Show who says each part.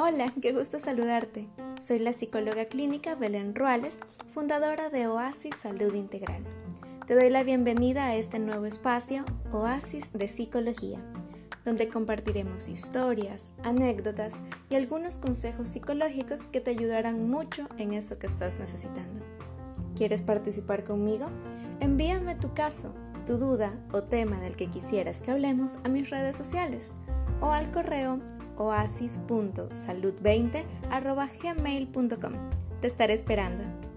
Speaker 1: Hola, qué gusto saludarte. Soy la psicóloga clínica Belén Ruales, fundadora de Oasis Salud Integral. Te doy la bienvenida a este nuevo espacio, Oasis de Psicología, donde compartiremos historias, anécdotas y algunos consejos psicológicos que te ayudarán mucho en eso que estás necesitando. ¿Quieres participar conmigo? Envíame tu caso, tu duda o tema del que quisieras que hablemos a mis redes sociales o al correo oasis.salud20.gmail.com. Te estaré esperando.